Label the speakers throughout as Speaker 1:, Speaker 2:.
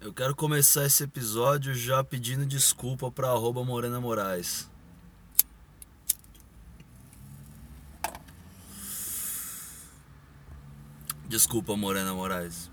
Speaker 1: Eu quero começar esse episódio já pedindo desculpa pra arroba Morena Moraes. Desculpa, Morena Moraes.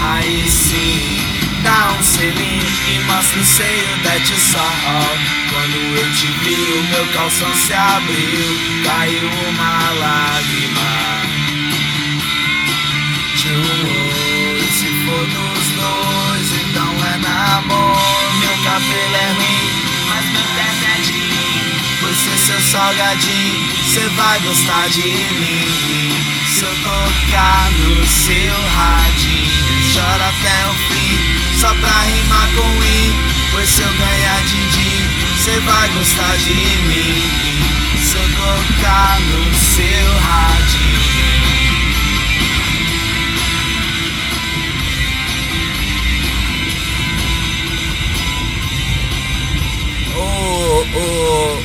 Speaker 2: Aí sim, dá um selinho e mostra o seio da sol. Quando eu te vi, o meu calção se abriu, caiu uma lágrima. De um se for dos dois, então é namoro. Meu cabelo é ruim, mas meu teto é de Por ser seu salgadinho, cê vai gostar de mim. Tocar no seu radinho, chora até o fim, só pra rimar com i. Pois se eu ganhar din-din, cê vai gostar de mim. Se eu tocar no seu radinho.
Speaker 1: Ô, ô,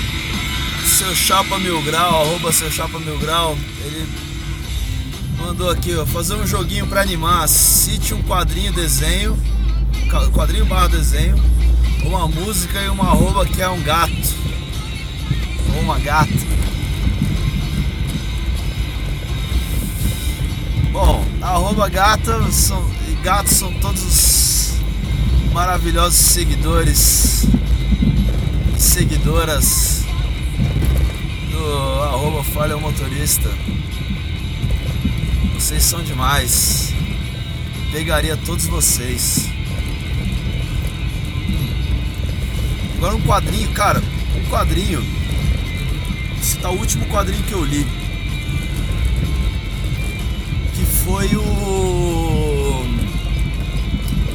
Speaker 1: seu Chapa Mil Grau, arroba seu Chapa Mil Grau, ele mandou aqui, ó, fazer um joguinho pra animar. Cite um quadrinho desenho, quadrinho barra desenho, uma música e uma arroba que é um gato. Ou uma gata. Bom, arroba gata são, e gatos são todos os maravilhosos seguidores seguidoras do arroba falha motorista. Vocês são demais. Pegaria todos vocês. Agora um quadrinho, cara, um quadrinho. Esse tá o último quadrinho que eu li. Que foi o, o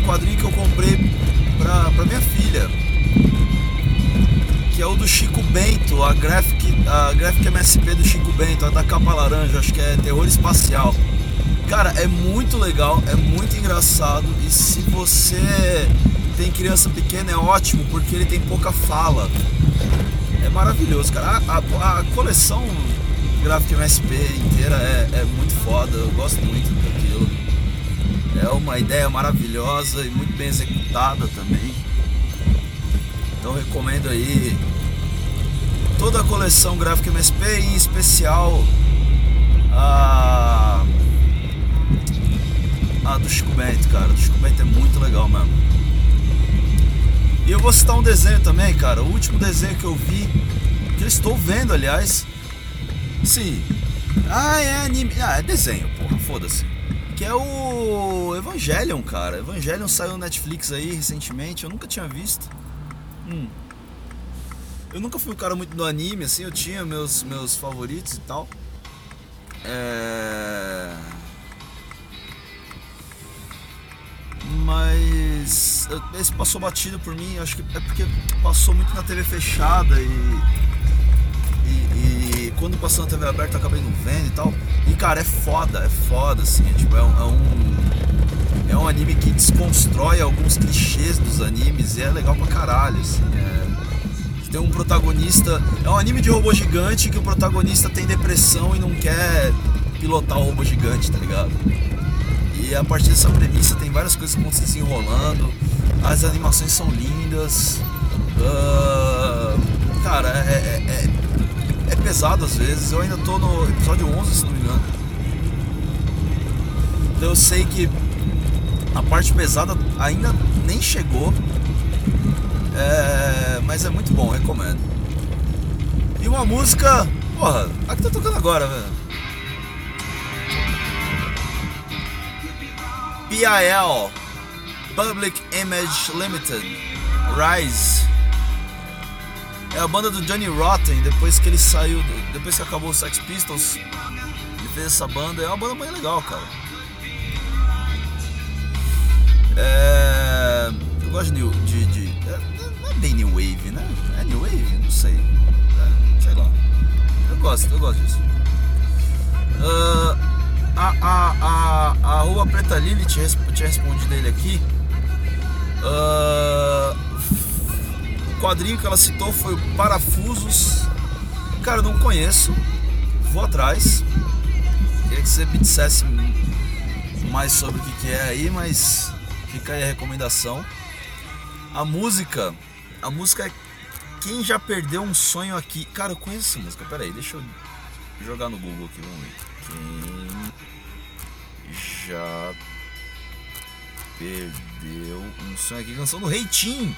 Speaker 1: quadrinho que eu comprei pra, pra minha filha que é o do Chico Bento, a Graphic, a Graphic MSP do Chico Bento, a da capa laranja, acho que é terror espacial. Cara, é muito legal, é muito engraçado e se você tem criança pequena é ótimo porque ele tem pouca fala. É maravilhoso, cara. A, a- a coleção Graphic MSP inteira é, é muito foda, eu gosto muito daquilo. É uma ideia maravilhosa e muito bem executada também. Então recomendo aí toda a coleção Gráfica MSP, em especial a, a do Chico Bento, cara. Do Chico Bento é muito legal mesmo. E eu vou citar um desenho também, cara. O último desenho que eu vi, que eu estou vendo, aliás. Sim. Ah, é anime. Ah, é desenho, porra, foda-se. Que é o Evangelion, cara. Evangelion saiu no Netflix aí recentemente, eu nunca tinha visto. Hum. Eu nunca fui um cara muito do anime, assim, eu tinha meus, meus favoritos e tal. É... Mas esse passou batido por mim, acho que é porque passou muito na TV fechada e. E, e quando passou na TV aberta eu acabei não vendo e tal. E cara, é foda, é foda, assim, é, tipo, é um- é um é um anime que desconstrói alguns clichês dos animes e é legal pra caralho, assim. É... Tem um protagonista. É um anime de robô gigante que o protagonista tem depressão e não quer pilotar o robô gigante, tá ligado? E a partir dessa premissa tem várias coisas que vão se desenrolando. As animações são lindas. Ah, cara, é, é, é- é pesado às vezes. Eu ainda tô no episódio 11, se não me engano. Então eu sei que A parte pesada ainda nem chegou. É, mas é muito bom, recomendo. E uma música. Porra, a que tá tocando agora, velho. PIL Public Image Limited Rise. É a banda do Johnny Rotten depois que ele saiu depois que acabou o Sex Pistols ele fez essa banda. É uma banda bem legal cara. É, eu gosto de, de, de é, não é bem New Wave né? É New Wave? Não sei. É, sei lá. Eu gosto eu gosto disso. Uh, a, a, a, a Rua Preta Lili tinha, tinha respondido ele aqui. Uh, o quadrinho que ela citou foi Parafusos. Cara, não conheço. Vou atrás. Queria que você me dissesse mais sobre o que, que é aí, mas fica aí a recomendação. A música. A música é Quem Já Perdeu um Sonho Aqui. Cara, eu conheço essa música. Pera aí, deixa eu jogar no Google aqui, vamos ver. Quem já perdeu um sonho aqui. Canção do Rei Tim.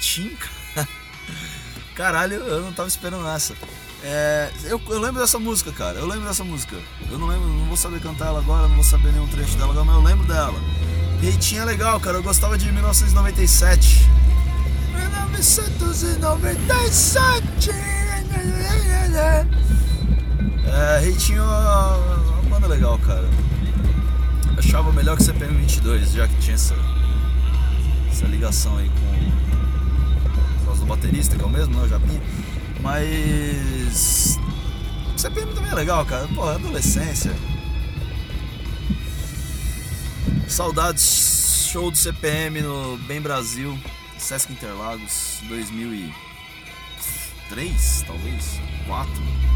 Speaker 1: Tim, cara. Caralho, eu não tava esperando essa. É, eu, eu, lembro dessa música, cara. Eu lembro dessa música. Eu não lembro, não vou saber cantar ela agora, não vou saber nenhum trecho dela agora, mas eu lembro dela. Reitinho é legal, cara. Eu gostava de 1997. 1997. É uma banda legal, cara achava melhor que CPM 22, já que tinha essa, essa ligação aí com do baterista, que é o mesmo, né, o Japinha. Mas CPM também é legal, cara. Pô, é adolescência. Saudades show do CPM no Bem Brasil, Sesc Interlagos, 2003, talvez, 4, não sei.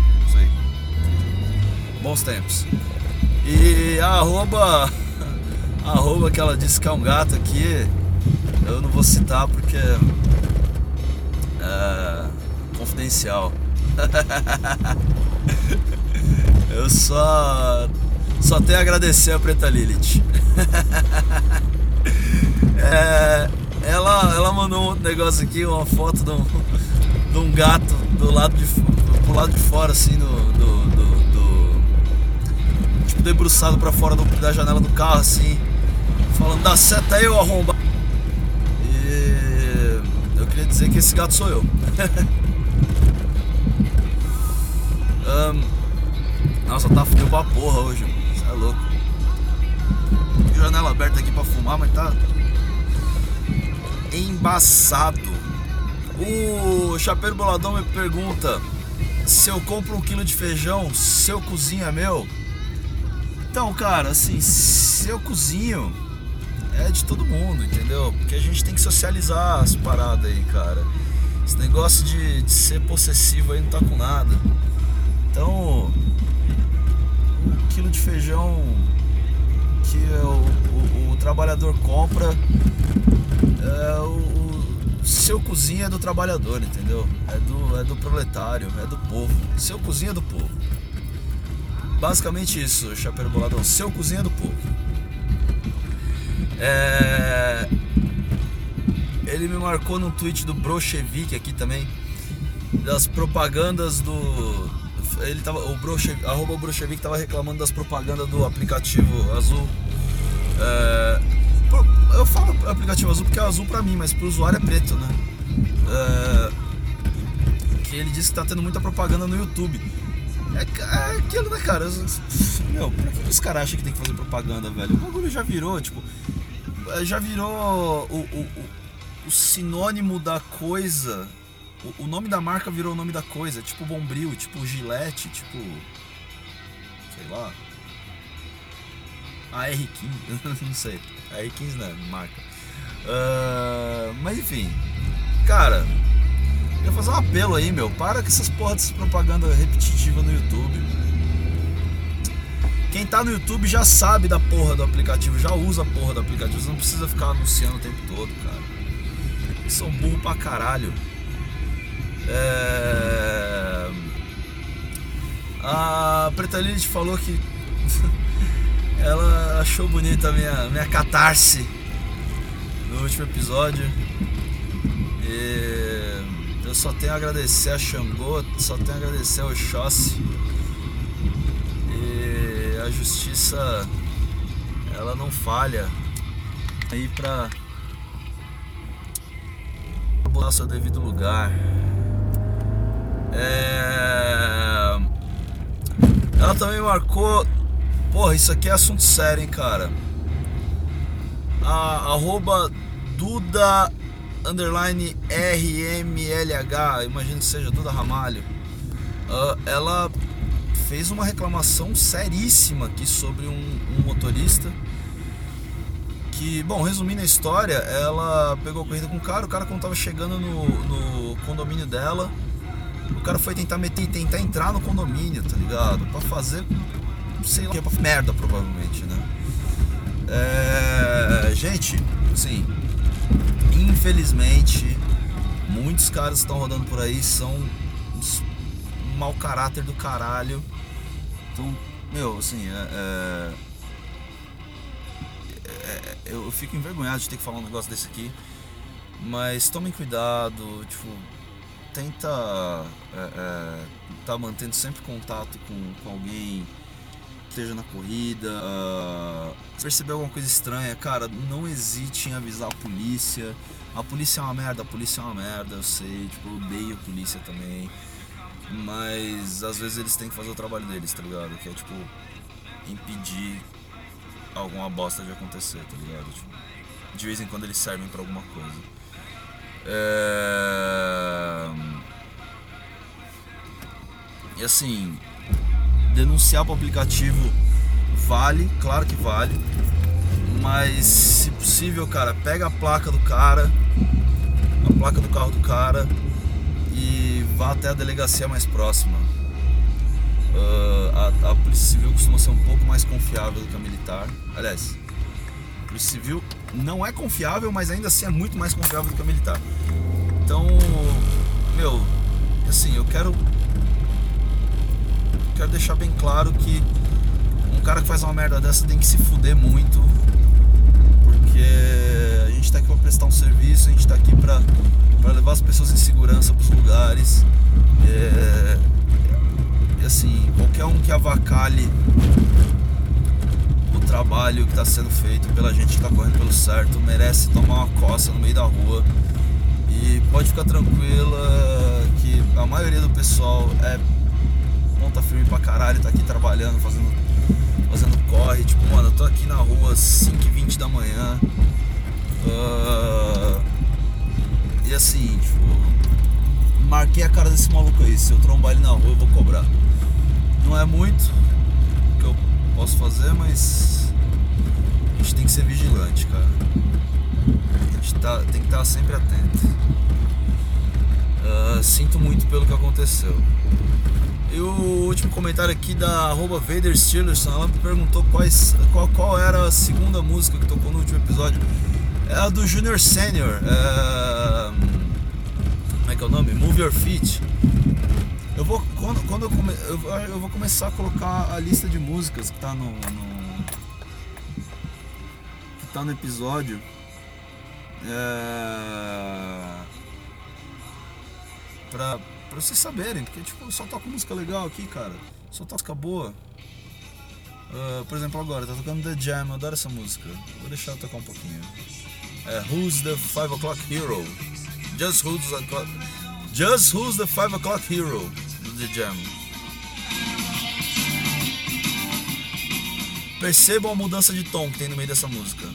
Speaker 1: Bons tempos. E a arroba, a arroba que ela disse que é um gato aqui, eu não vou citar porque é confidencial. eu só só tenho a agradecer a Preta Lilith. é, ela, ela mandou um negócio aqui, uma foto de um, de um gato do lado de, pro lado de fora assim do debruçado para fora do, da janela do carro, assim, falando, dá seta aí, ô arromba. E eu queria dizer que esse gato sou eu. um, nossa, tá frio pra porra hoje, Você é louco. Janela aberta aqui pra fumar, mas tá embaçado. O Chapeiro Boladão me pergunta se eu compro um quilo de feijão, seu cozinha é meu. Então, cara, assim, se eu cozinho, é de todo mundo, entendeu? Porque a gente tem que socializar as paradas aí, cara. Esse negócio de, de ser possessivo aí não tá com nada. Então, um quilo de feijão que o, o, o trabalhador compra, é, o, o seu cozinha é do trabalhador, entendeu? É do, é do proletário, é do povo. Seu cozinha é do povo. Basicamente isso, Chapeiro Boladão. Seu cozinha do povo. É... Ele me marcou num tweet do Brochevik aqui também. Das propagandas do. Ele tava. O Brochevik, arroba Brochevik tava reclamando das propagandas do aplicativo azul. É... Eu falo aplicativo azul porque é azul pra mim, mas pro usuário é preto, né? É... Que ele disse que tá tendo muita propaganda no YouTube. É, é aquilo, né, cara? Meu, pra que os caras acham que tem que fazer propaganda, velho? O bagulho já virou, tipo. Já virou o, o, o, o sinônimo da coisa. O, o, nome da marca virou o nome da coisa. Tipo Bombril, tipo Gillette, tipo. Sei lá. A R15, não sei. A R15 não é marca. Uh, mas enfim. Cara, Queria fazer um apelo aí, meu. Para com essas porra dessas propaganda repetitiva no YouTube. Tá no YouTube já sabe da porra do aplicativo, já usa a porra do aplicativo. Você não precisa ficar anunciando o tempo todo, cara. São burro pra caralho. É... A Preta Lilith falou que ela achou bonita a minha, minha catarse no último episódio. E eu só tenho a agradecer a Xangô, só tenho a agradecer ao Oxóssi. Justiça, ela não falha aí pra botar seu devido lugar. É... Ela também marcou. Porra, isso aqui é assunto sério, hein, cara. A, arroba Duda underline RMLH, imagino que seja Duda Ramalho. Uh, ela fez uma reclamação seríssima aqui sobre um, um motorista que, bom, resumindo a história, ela pegou a corrida com o cara, o cara quando tava chegando no, no condomínio dela, o cara foi tentar meter, tentar entrar no condomínio, tá ligado? Pra fazer, sei lá, pra merda provavelmente, né? É, gente, sim, infelizmente, muitos caras que estão rodando por aí são uns mau caráter do caralho. Então, meu, assim, é, é é, eu fico envergonhado de ter que falar um negócio desse aqui. Mas tomem cuidado, tipo, tenta é, é, tá mantendo sempre contato com, com alguém esteja na corrida. Uh, perceber alguma coisa estranha, cara, não hesite em avisar a polícia. A polícia é uma merda, a polícia é uma merda, eu sei, tipo, eu odeio a polícia também. Mas às vezes eles têm que fazer o trabalho deles, tá ligado? Que é tipo impedir alguma bosta de acontecer, tá ligado? Tipo, de vez em quando eles servem para alguma coisa. É... E assim, denunciar pro aplicativo vale, claro que vale. Mas se possível, cara, pega a placa do cara, a placa do carro do cara e vá até a delegacia mais próxima. Uh, a, a, Polícia Civil costuma ser um pouco mais confiável do que a militar. Aliás, a Polícia Civil não é confiável, mas ainda assim é muito mais confiável do que a militar. Então, meu, assim, eu quero quero deixar bem claro que um cara que faz uma merda dessa tem que se fuder muito, porque gente tá aqui pra prestar um serviço, a gente tá aqui pra levar as pessoas em segurança pros lugares. É, assim, qualquer um que avacalhe o trabalho que está sendo feito pela gente que está correndo pelo certo merece tomar uma coça no meio da rua. E pode ficar tranquila que a maioria do pessoal é ponta firme pra caralho, tá aqui trabalhando, fazendo, fazendo corre. Tipo, mano, eu tô aqui na rua 5h20 da manhã. Uh, e assim, tipo, marquei a cara desse maluco aí. Se eu trombar ele na rua, eu vou cobrar. Não é muito que eu posso fazer, mas a gente tem que ser vigilante, cara. A gente tá, tem que estar sempre atento. Uh, sinto muito pelo que aconteceu. E o último comentário aqui da arroba Vader Steelerson, ela me perguntou quais, qual, qual era a segunda música que tocou no último episódio. É a do Junior Senior. É... Como é que é o nome? Move Your Feet. Eu vou quando, quando eu, come, eu, eu, vou começar a colocar a lista de músicas que tá no, no que tá no episódio. É, pra, pra vocês saberem, porque tipo, só toco música legal aqui, cara. Só toca boa. Uh, por exemplo, agora tá tocando The Jam, eu adoro essa música. Vou deixar tocar um pouquinho. É Who's the 5 O'Clock Hero? Just Who's the Just Who's the 5 O'Clock Hero do The Jam. Percebam a mudança de tom que tem no meio dessa música.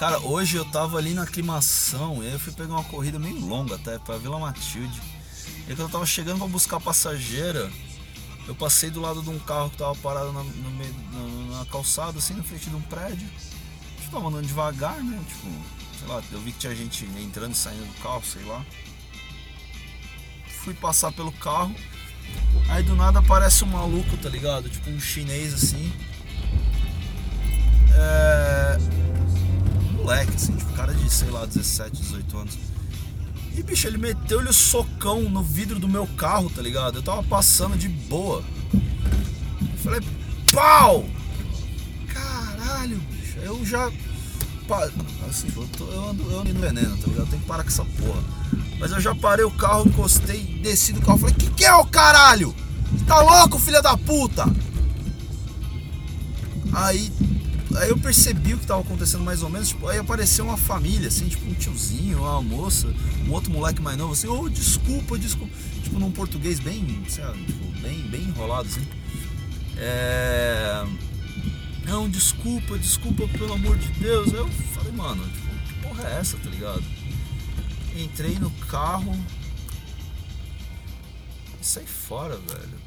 Speaker 1: Cara, hoje eu tava ali na aclimação e aí eu fui pegar uma corrida meio longa até pra Vila Matilde. E quando eu tava chegando pra buscar passageira, eu passei do lado de um carro que tava parado na, meio, na, na calçada, assim, na frente de um prédio. Eu tava andando devagar, né? Tipo, sei lá, eu vi que tinha gente entrando e saindo do carro, sei lá. fui passar pelo carro. Aí do nada aparece um maluco, tá ligado? Tipo um chinês assim. Moleque, assim, tipo, cara de, sei lá, 17, 18 anos. E bicho, ele meteu-lhe o socão no vidro do meu carro, tá ligado? Eu tava passando de boa. Eu falei, pau! Caralho, bicho. Eu já. Assim, eu, tô, eu ando, eu no veneno, tá ligado? Eu tenho que parar com essa porra. Mas eu já parei o carro, encostei, desci do carro falei, que que é o caralho? Tá louco, filha da puta? Aí, aí eu percebi o que tava acontecendo mais ou menos, tipo, aí apareceu uma família, assim, tipo um tiozinho, uma moça, um outro moleque mais novo, assim, ô, oh, desculpa, desculpa. Tipo, num português bem, sei lá, tipo, bem, bem enrolado, assim. É... Não, desculpa, desculpa, pelo amor de Deus. Aí eu falei, mano, tipo, que porra é essa, tá ligado? Entrei no carro e saí fora, velho.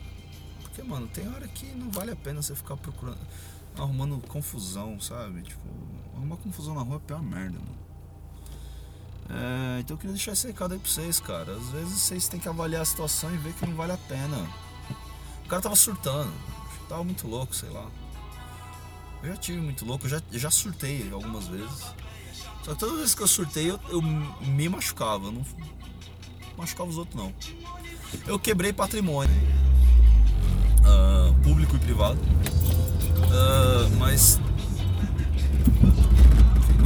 Speaker 1: Porque, mano, tem hora que não vale a pena você ficar procurando, arrumando confusão, sabe? Tipo, arrumar confusão na rua é pior merda, mano. É, então eu queria deixar esse recado aí pra vocês, cara. Às vezes vocês têm que avaliar a situação e ver que não vale a pena. O cara tava surtando, tava muito louco, sei lá. Eu já tive muito louco, eu já, já surtei algumas vezes. Só que todas as vezes que eu surtei, eu, eu me machucava. Eu não machucava os outros, não. Eu quebrei patrimônio. Uh, público e privado. Uh, mas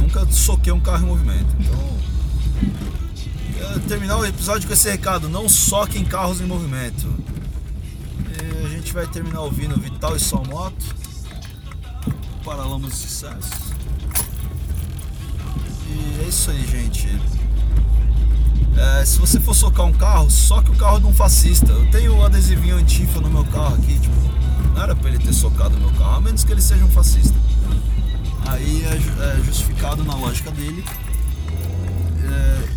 Speaker 1: nunca soquei um carro em movimento. Então, terminar o episódio com esse recado: não soquem carros em movimento. E a gente vai terminar ouvindo Vital e Só Moto. Paralamas de Sucesso. E é isso aí, gente. É, se você for socar um carro, soque o carro de um fascista. Eu tenho um adesivinho antifa no meu carro aqui, tipo, não era pra ele ter socado meu carro, a menos que ele seja um fascista. Aí é, é justificado na lógica dele. É,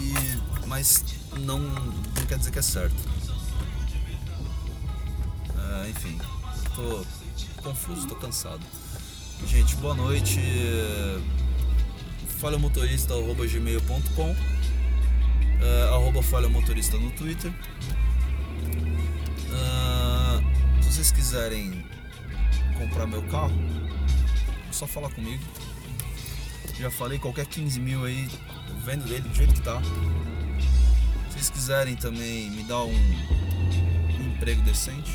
Speaker 1: e, mas não, não quer dizer que é certo. É, enfim, tô confuso, tô cansado. Gente, boa noite. falhamotorista arroba gmail.com uh, arroba falhamotorista no Twitter. Se vocês quiserem comprar meu carro, é só falar comigo. Já falei, qualquer 15 mil aí, vendo dele do jeito que tá. Se vocês quiserem também me dar um, um emprego decente,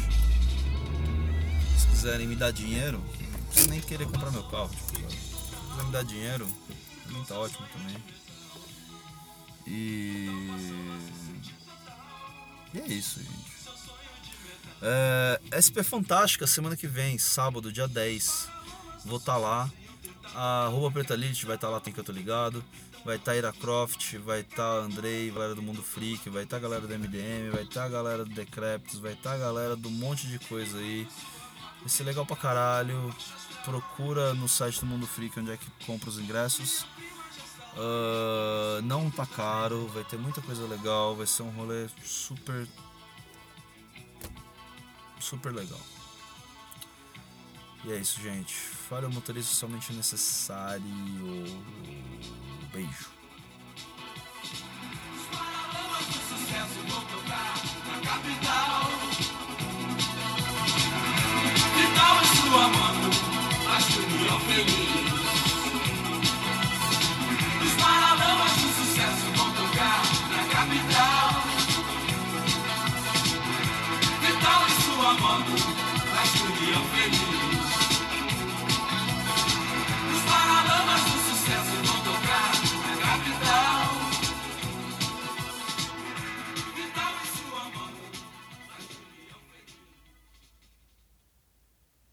Speaker 1: quiserem me dar dinheiro, não precisa nem querer comprar meu carro. Tipo, se me dar dinheiro, também tá ótimo também. E. E é isso, gente. É, SP Fantástica, semana que vem, sábado, dia 10. Vou estar tá lá. A Rua Preta Lilith vai estar tá lá, tem que eu tô ligado. Vai estar tá Ira Croft, vai estar tá Andrei, galera do Mundo Freak, vai estar tá a galera do MDM, vai estar tá a galera do Decreptus, vai estar tá a galera do monte de coisa aí. Vai ser legal pra caralho. Procura no site do Mundo Freak onde é que compra os ingressos. Uh, não tá caro, vai ter muita coisa legal, vai ser um rolê super. Super legal. E é isso, gente. Fale o motorista somente necessário. Beijo.
Speaker 2: sua